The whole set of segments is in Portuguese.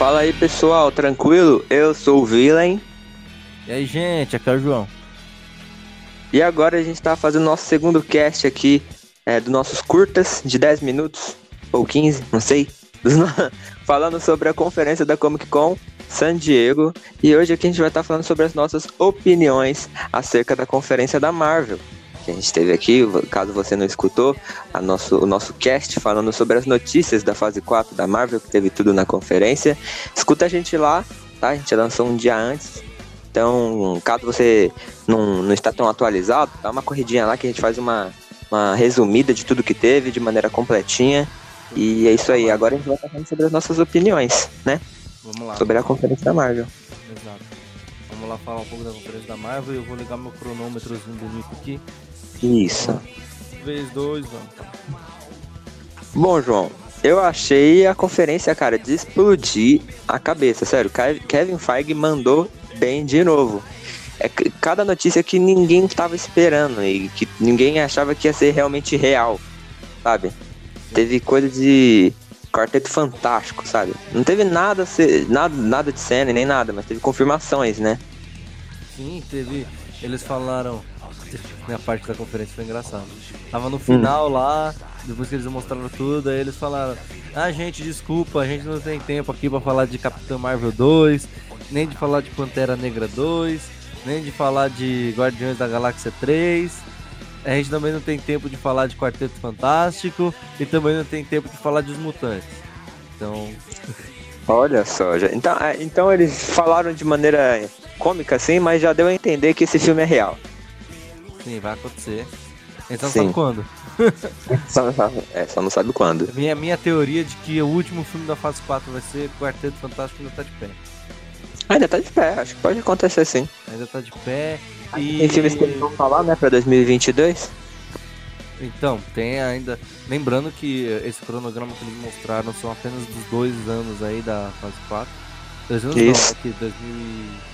Fala aí pessoal, tranquilo? Eu sou o Villain. E aí, gente, aqui é o João. E agora a gente tá fazendo nosso segundo cast aqui é, dos nossos curtas de 10 minutos, ou 15, não sei. falando sobre a conferência da Comic Con San Diego. E hoje aqui a gente vai estar tá falando sobre as nossas opiniões acerca da conferência da Marvel. Que a gente teve aqui, caso você não escutou, a nosso, o nosso cast falando sobre as notícias da fase 4 da Marvel, que teve tudo na conferência. Escuta a gente lá, tá? A gente lançou um dia antes. Então, caso você não, não está tão atualizado, dá uma corridinha lá que a gente faz uma, uma resumida de tudo que teve, de maneira completinha. E é isso aí. Agora a gente vai falando sobre as nossas opiniões, né? Vamos lá. Sobre a conferência da Marvel. Exato. Vamos lá falar um pouco da conferência da Marvel. Eu vou ligar meu cronômetrozinho bonito aqui. Isso. Vez dois, vamos. Bom, João, eu achei a conferência, cara, de explodir a cabeça. Sério, Kevin Feige mandou bem de novo. É cada notícia que ninguém estava esperando e que ninguém achava que ia ser realmente real, sabe? Teve coisa de Quarteto Fantástico, sabe? Não teve nada, nada, nada de cena nem nada, mas teve confirmações, né? Sim, teve. Eles falaram. Minha parte da conferência foi engraçada. Tava no final hum. lá, depois que eles mostraram tudo, aí eles falaram: Ah, gente, desculpa, a gente não tem tempo aqui para falar de Capitão Marvel 2, nem de falar de Pantera Negra 2, nem de falar de Guardiões da Galáxia 3. A gente também não tem tempo de falar de Quarteto Fantástico e também não tem tempo de falar dos mutantes. Então. Olha só, já... então, é, então eles falaram de maneira cômica assim, mas já deu a entender que esse filme é real. Sim, vai acontecer. Então Sim. sabe quando? só, é, só não sabe quando. Minha, minha teoria de que o último filme da fase 4 vai ser Quarteto Fantástico ainda tá de pé. Ainda tá de pé, acho que pode acontecer sim. Ainda tá de pé. E... Tem filmes que eles vão falar, né, pra 2022? Então, tem ainda. Lembrando que esse cronograma que eles mostraram são apenas dos dois anos aí da fase 4. Dois anos Isso. não, aqui, 2000...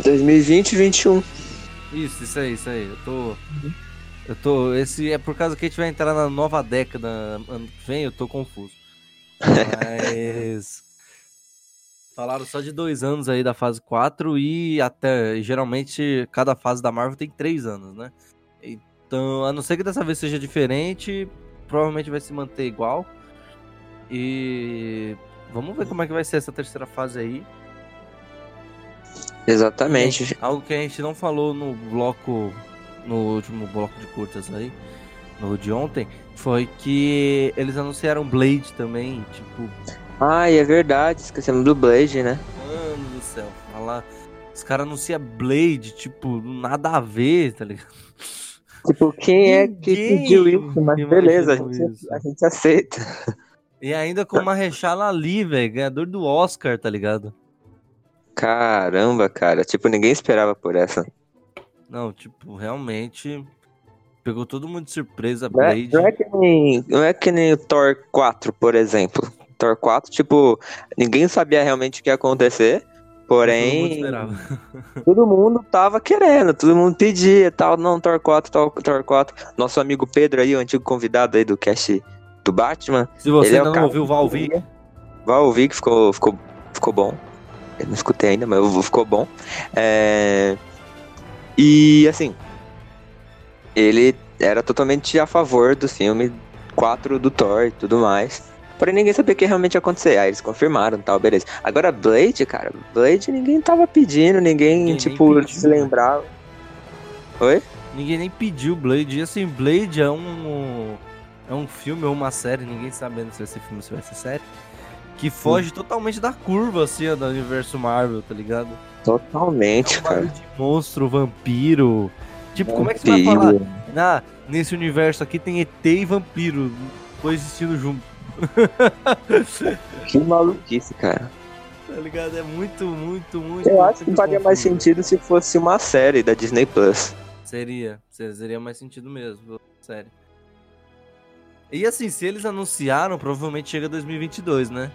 2020 e 21. Isso, isso aí, isso aí. Eu tô. Eu tô. Esse é por causa que a gente vai entrar na nova década ano que vem, eu tô confuso. Mas. Falaram só de dois anos aí da fase 4 e até. Geralmente cada fase da Marvel tem três anos, né? Então, a não ser que dessa vez seja diferente, provavelmente vai se manter igual. E vamos ver como é que vai ser essa terceira fase aí. Exatamente. Gente, algo que a gente não falou no bloco, no último bloco de curtas aí, no de ontem, foi que eles anunciaram Blade também, tipo, ah, é verdade, esquecemos do Blade, né? Mano do céu, falar. Os caras anunciam Blade, tipo, nada a ver, tá ligado? Tipo, quem é que pediu isso? Mas beleza, a gente, a gente, aceita. E ainda com uma rechala ali, velho, ganhador do Oscar, tá ligado? Caramba, cara, tipo, ninguém esperava por essa. Não, tipo, realmente pegou todo mundo de surpresa, Blade. Não é, não é, que, nem, não é que nem o Thor 4, por exemplo. Thor 4, tipo, ninguém sabia realmente o que ia acontecer. Porém, todo mundo, todo mundo tava querendo, todo mundo pedia, tal, não, Thor 4, tal, Thor 4. Nosso amigo Pedro aí, o antigo convidado aí do cast do Batman. Se você é ainda é não ouviu, vá ouvir. Vá ouvir que ficou, ficou, ficou bom. Eu não escutei ainda, mas ficou bom. É... E, assim, ele era totalmente a favor do filme 4 do Thor e tudo mais. Porém, ninguém sabia o que realmente ia acontecer. Aí eles confirmaram tal, beleza. Agora, Blade, cara, Blade ninguém tava pedindo, ninguém, ninguém tipo, pediu, se lembrava. Oi? Ninguém nem pediu Blade. E assim, Blade é um. É um filme ou uma série, ninguém sabendo se ser filme ou se vai ser série. Que foge Sim. totalmente da curva, assim, do universo Marvel, tá ligado? Totalmente, é um cara. De monstro, vampiro. Tipo, vampiro. como é que você vai falar? Ah, nesse universo aqui tem ET e vampiro coexistindo junto. que maluquice, cara. Tá ligado? É muito, muito, muito. Eu acho que faria mais sentido se fosse uma série da Disney Plus. Seria, seria mais sentido mesmo, série. E assim, se eles anunciaram, provavelmente chega 2022, né?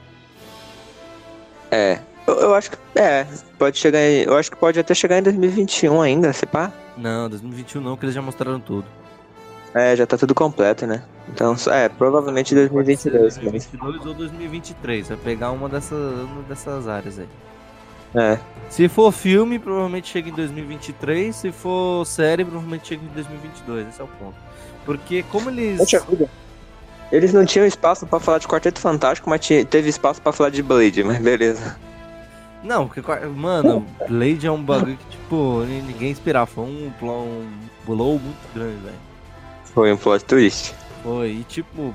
É, eu, eu, acho que é, pode chegar, em, eu acho que pode até chegar em 2021 ainda, se pá? Não, 2021 não, porque eles já mostraram tudo. É, já tá tudo completo, né? Então, é, provavelmente 2022. 2022 ou 2023. Vai pegar uma dessas, uma dessas áreas aí. É. Se for filme, provavelmente chega em 2023. Se for série, provavelmente chega em 2022. Esse é o ponto. Porque como eles. Eles não tinham espaço para falar de Quarteto Fantástico, mas teve espaço para falar de Blade, mas beleza. Não, porque, mano, Blade é um bagulho que, tipo, ninguém esperava. Foi um, um blow muito grande, velho. Foi um plot twist. Foi, e tipo,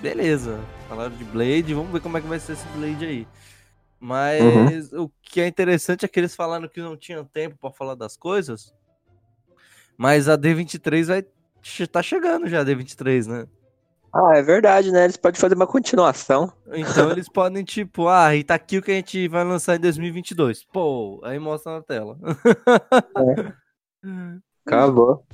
beleza. Falaram de Blade, vamos ver como é que vai ser esse Blade aí. Mas uhum. o que é interessante é que eles falaram que não tinham tempo para falar das coisas. Mas a D23 vai tá chegando já, a D23, né? Ah, é verdade, né? Eles podem fazer uma continuação. Então eles podem, tipo, ah, e tá aqui o que a gente vai lançar em 2022. Pô, aí mostra na tela. É. Acabou.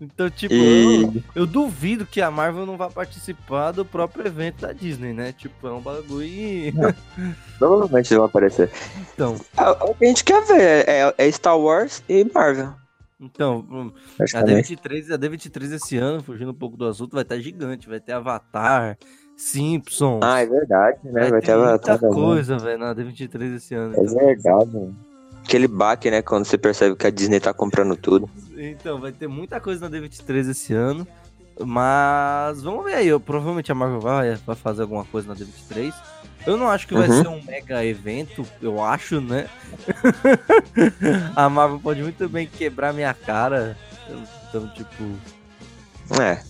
Então, tipo, e... eu, eu, duvido que a Marvel não vá participar do próprio evento da Disney, né? Tipo, é um bagulho. Provavelmente vão aparecer. Então. É, o que a gente quer ver é, é Star Wars e Marvel. Então, a D23, a D23 esse ano, fugindo um pouco do assunto, vai estar gigante. Vai ter Avatar, Simpsons. Ah, é verdade, né? Vai, vai ter, ter Avatar. Muita coisa, velho, na D23 esse ano. É então. verdade, mano. Aquele baque, né? Quando você percebe que a Disney tá comprando tudo. Então, vai ter muita coisa na D23 esse ano. Mas vamos ver aí. Eu, provavelmente a Marvel vai, vai fazer alguma coisa na D23. Eu não acho que vai uhum. ser um mega evento, eu acho, né? a Marvel pode muito bem quebrar minha cara. Então, tipo. É.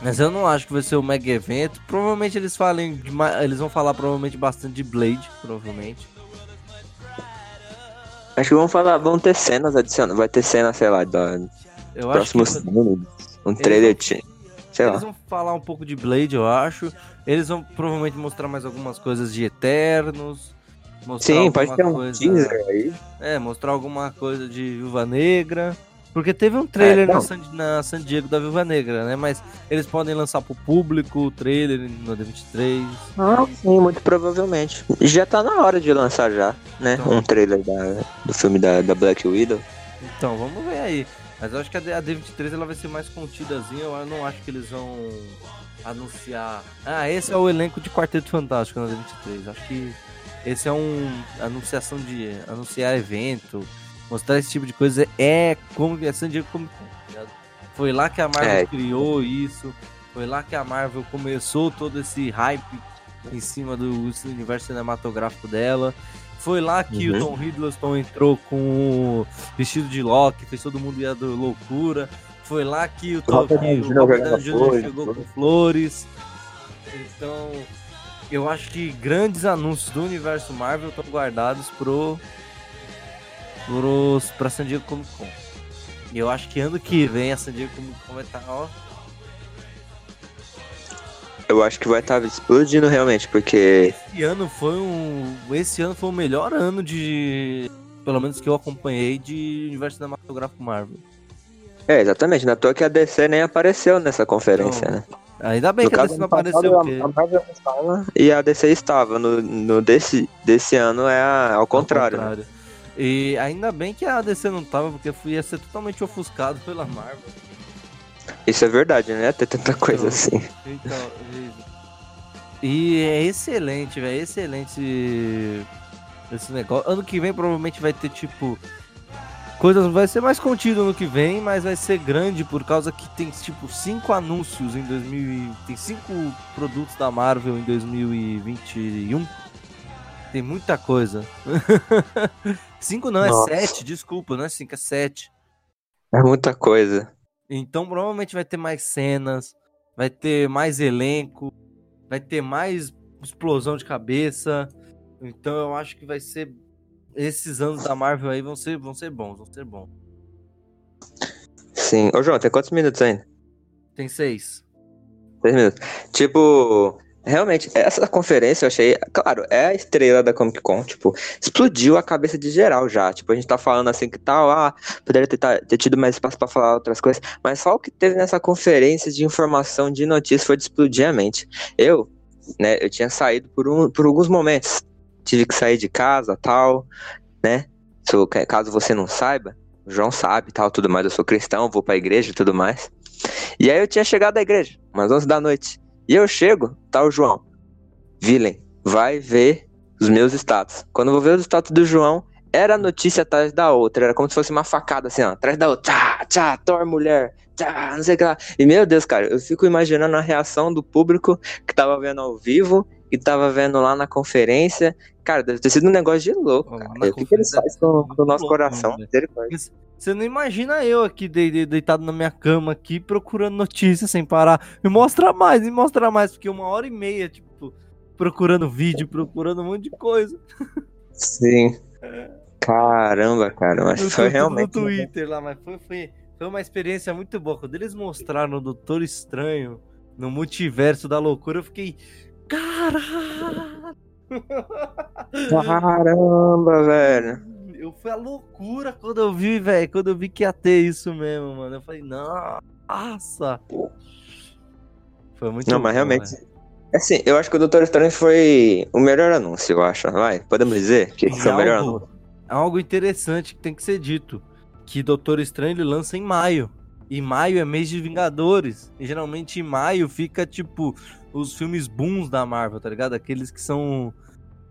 Mas eu não acho que vai ser um mega evento. Provavelmente eles falem de, eles vão falar provavelmente bastante de Blade, provavelmente. Acho que vão falar, vão ter cenas adicionadas, vai ter cena, sei lá, da eu próximos que... um trailer, eles sei eles lá. vão falar um pouco de Blade, eu acho. Eles vão provavelmente mostrar mais algumas coisas de Eternos. Sim, pode ter um coisa... teaser aí. É, mostrar alguma coisa de Viúva Negra. Porque teve um trailer é, na, San, na San Diego da Viúva Negra, né? Mas eles podem lançar pro público o trailer no D23. Ah, sim, muito provavelmente. Já tá na hora de lançar já, né? Então, um trailer da, do filme da, da Black Widow. Então, vamos ver aí. Mas eu acho que a D23 ela vai ser mais contidazinha. Eu não acho que eles vão anunciar. Ah, esse é o elenco de Quarteto Fantástico na D23. Acho que esse é um anunciação de anunciar evento mostrar esse tipo de coisa é como é San Diego Comic Con, tá Foi lá que a Marvel é. criou isso, foi lá que a Marvel começou todo esse hype em cima do universo cinematográfico dela. Foi lá que uhum. o Tom Hiddleston entrou com o vestido de Loki, fez todo mundo ir do loucura. Foi lá que o Tom Jr. chegou com flores. Então, eu acho que grandes anúncios do universo Marvel estão guardados pro pros, pra San Diego Comic Con. E eu acho que ano que vem a San Diego Comic Con vai estar, tá, ó. Eu acho que vai estar tá explodindo realmente, porque. Esse ano foi um. Esse ano foi o melhor ano de. Pelo menos que eu acompanhei de universo cinematográfico Marvel. É, exatamente. Na toa que a DC nem apareceu nessa conferência, então, né? Ainda bem no que a DC não apareceu. Passado, a Marvel estava e a DC estava. No, no desse, desse ano é a, ao contrário. Ao contrário. Né? E ainda bem que a DC não tava, porque ia ser totalmente ofuscado pela Marvel. Isso é verdade, né? Ter tanta coisa então, assim. Então, e é excelente, velho. É excelente esse negócio. Ano que vem provavelmente vai ter tipo. Coisas vai ser mais contido no que vem, mas vai ser grande por causa que tem tipo cinco anúncios em 2000 tem cinco produtos da Marvel em 2021 tem muita coisa. cinco não, é Nossa. é sete, desculpa, não é cinco, é sete. É muita coisa. Então provavelmente vai ter mais cenas, vai ter mais elenco, vai ter mais explosão de cabeça. Então eu acho que vai ser. Esses anos da Marvel aí vão ser, vão ser bons, vão ser bons. Sim. Ô João, tem quantos minutos ainda? Tem seis. Seis minutos. Tipo, Realmente, essa conferência eu achei, claro, é a estrela da Comic Con, tipo, explodiu a cabeça de geral já. Tipo, a gente tá falando assim que tal, ah, poderia ter, ter tido mais espaço para falar outras coisas, mas só o que teve nessa conferência de informação, de notícias, foi de explodir a mente. Eu, né, eu tinha saído por, um, por alguns momentos, tive que sair de casa, tal, né, caso você não saiba, o João sabe, tal, tudo mais, eu sou cristão, vou pra igreja e tudo mais. E aí eu tinha chegado da igreja, umas 11 da noite. E eu chego, tá o João. Vilen, vai ver os meus status. Quando eu vou ver os status do João, era notícia atrás da outra. Era como se fosse uma facada assim, ó, atrás da outra. Tchá, tchá, Thor mulher. Tchá, não sei o que lá. E meu Deus, cara, eu fico imaginando a reação do público que tava vendo ao vivo e tava vendo lá na conferência. Cara, deve ter sido um negócio de louco, cara. O que, que eles fazem com, com o nosso louco, coração? Você não imagina eu aqui de, de, deitado na minha cama aqui procurando notícias sem parar. Me mostra mais, me mostra mais, porque uma hora e meia, tipo, procurando vídeo, procurando um monte de coisa. Sim. Caramba, cara, mas no, foi realmente. No Twitter lá, mas foi, foi, foi uma experiência muito boa. Quando eles mostraram o Doutor Estranho no multiverso da loucura, eu fiquei. Caralho! Caramba, velho eu fui a loucura quando eu vi, velho. Quando eu vi que ia ter isso mesmo, mano. Eu falei, nossa. Foi muito Não, mas realmente. Véio. Assim, eu acho que o Doutor Estranho foi o melhor anúncio, eu acho. Vai, podemos dizer que foi o melhor anúncio. É algo interessante que tem que ser dito. Que Doutor Estranho ele lança em maio. E maio é mês de Vingadores. E geralmente em maio fica, tipo, os filmes booms da Marvel, tá ligado? Aqueles que são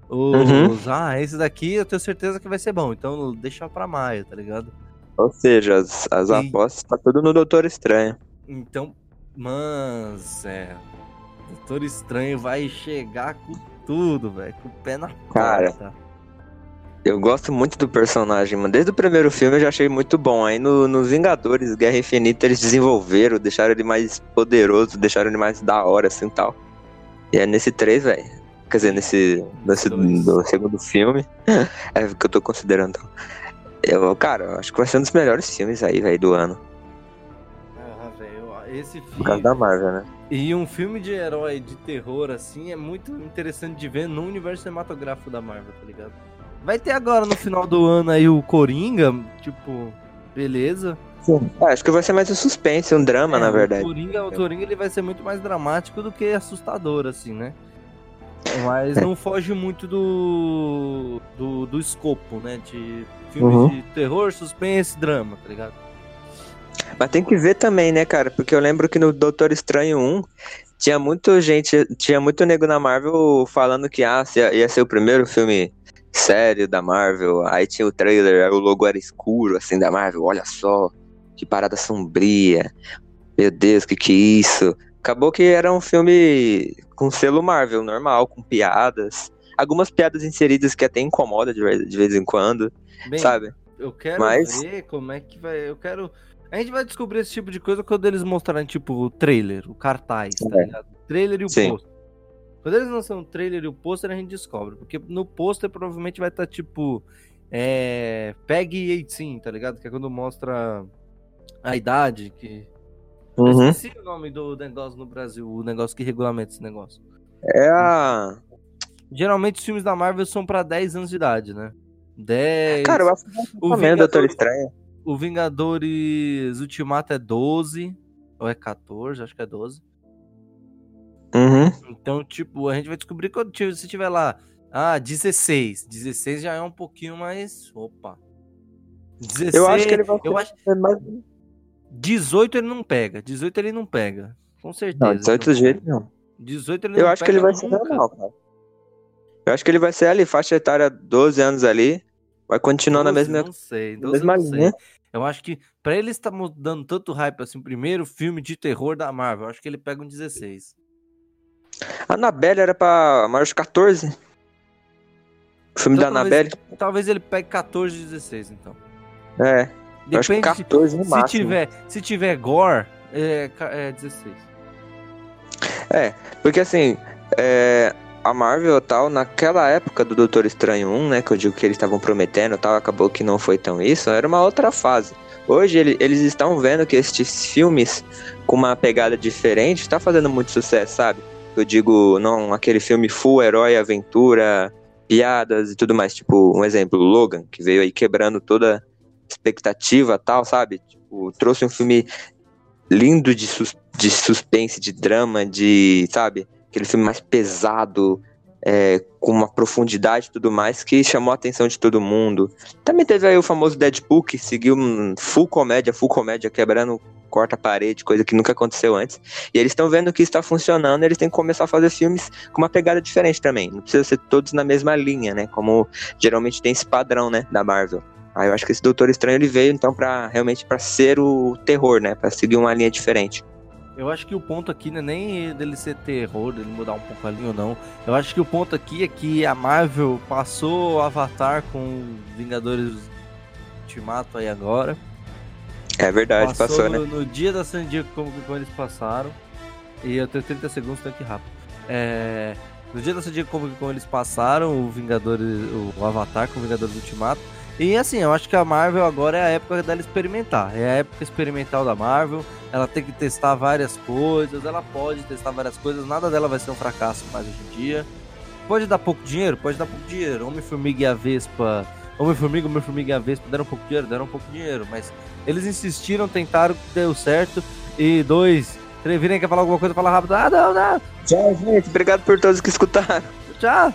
os, uhum. ah, esse daqui eu tenho certeza que vai ser bom, então deixa pra maio, tá ligado? Ou seja, as, as e... apostas tá tudo no Doutor Estranho. Então, mas, é. Doutor Estranho vai chegar com tudo, velho, com o pé na Cara, porta. Eu gosto muito do personagem, mano. Desde o primeiro filme eu já achei muito bom. Aí no, nos Vingadores, Guerra Infinita, eles desenvolveram, deixaram ele mais poderoso, deixaram ele mais da hora, assim tal. E é nesse 3, velho. Quer dizer, nesse, nesse no segundo filme. é o que eu tô considerando. Eu, cara, eu acho que vai ser um dos melhores filmes aí, velho, do ano. Ah, velho, esse filme. Por causa da Marvel, né? E um filme de herói de terror, assim, é muito interessante de ver no universo cinematográfico da Marvel, tá ligado? Vai ter agora no final do ano aí o Coringa, tipo, beleza. É, acho que vai ser mais um suspense, um drama, é, na verdade. O Coringa, o Coringa ele vai ser muito mais dramático do que assustador, assim, né? Mas não foge muito do, do, do escopo, né? De filmes uhum. de terror, suspense, drama, tá ligado? Mas tem que ver também, né, cara? Porque eu lembro que no Doutor Estranho 1 tinha muita gente, tinha muito nego na Marvel falando que ah, ia ser o primeiro filme sério da Marvel. Aí tinha o trailer, o logo era escuro, assim, da Marvel. Olha só, que parada sombria. Meu Deus, que que é isso? Acabou que era um filme com selo Marvel, normal, com piadas. Algumas piadas inseridas que até incomoda de vez, de vez em quando, Bem, sabe? Eu quero Mas... ver como é que vai. Eu quero. A gente vai descobrir esse tipo de coisa quando eles mostrarem, tipo, o trailer, o cartaz, tá é. ligado? O trailer e o Sim. pôster. Quando eles lançam o trailer e o pôster, a gente descobre. Porque no pôster provavelmente vai estar, tá, tipo, é, PEG 18, tá ligado? Que é quando mostra a idade que Uhum. Eu esqueci o nome do negócio no Brasil, o negócio que regulamenta esse negócio. É a. Geralmente os filmes da Marvel são pra 10 anos de idade, né? 10. Cara, eu acho que o Vingador... Doutor Estranho. O Vingadores Ultimato é 12. Ou é 14, acho que é 12. Uhum. Então, tipo, a gente vai descobrir quando se tiver lá. Ah, 16. 16 já é um pouquinho mais. Opa. 16. Eu acho que ele vai eu acho... mais 18 ele não pega. 18 ele não pega. Com certeza. Não, 18 de jeito não. 18 ele Eu não acho que ele vai nunca. ser normal, cara. Eu acho que ele vai ser ali, faixa etária 12 anos ali. Vai continuar 12, na mesma. Não sei, 12 mesma não linha. Sei. Eu acho que pra ele estar dando tanto hype assim, primeiro filme de terror da Marvel, eu acho que ele pega um 16. A Annabelle era pra maior de 14? O filme então, da talvez, Annabelle? Talvez ele pegue 14 16, então. É. Depende, acho que 14 no se máximo. Tiver, se tiver gore, é, é 16. É, porque assim, é, a Marvel tal, naquela época do Doutor Estranho 1, né, que eu digo que eles estavam prometendo tal, acabou que não foi tão isso, era uma outra fase. Hoje ele, eles estão vendo que estes filmes com uma pegada diferente está fazendo muito sucesso, sabe? Eu digo, não aquele filme full herói, aventura, piadas e tudo mais, tipo, um exemplo, Logan, que veio aí quebrando toda expectativa tal, sabe? Tipo, trouxe um filme lindo de, sus de suspense, de drama, de, sabe? Aquele filme mais pesado, é, com uma profundidade e tudo mais, que chamou a atenção de todo mundo. Também teve aí o famoso Deadpool, que seguiu um full comédia, full comédia, quebrando corta a parede, coisa que nunca aconteceu antes. E eles estão vendo que está funcionando, eles têm que começar a fazer filmes com uma pegada diferente também. Não precisa ser todos na mesma linha, né? Como geralmente tem esse padrão, né, da Marvel. Aí eu acho que esse Doutor Estranho ele veio então para realmente para ser o terror, né, para seguir uma linha diferente. Eu acho que o ponto aqui não é nem dele ser terror, dele mudar um pouco a linha ou não. Eu acho que o ponto aqui é que a Marvel passou o Avatar com Vingadores Ultimato aí agora. É verdade, passou, passou no, né? No dia da San Diego, como, como eles passaram. E eu tenho 30 segundos, tenho que ir rápido. É, no dia da San Diego, como, como eles passaram, o Vingadores, o Avatar com o Vingadores Ultimato. E assim, eu acho que a Marvel agora é a época dela experimentar. É a época experimental da Marvel. Ela tem que testar várias coisas. Ela pode testar várias coisas. Nada dela vai ser um fracasso mais hoje em dia. Pode dar pouco dinheiro? Pode dar pouco dinheiro. Homem-Formiga e a Vespa. Homem-Formiga, Homem-Formiga e a Vespa deram um pouco de dinheiro? Deram um pouco de dinheiro. Mas eles insistiram, tentaram, deu certo. E dois, Trevirem quer falar alguma coisa? Fala rápido. Ah, não, não. Tchau, gente. Obrigado por todos que escutaram. Tchau.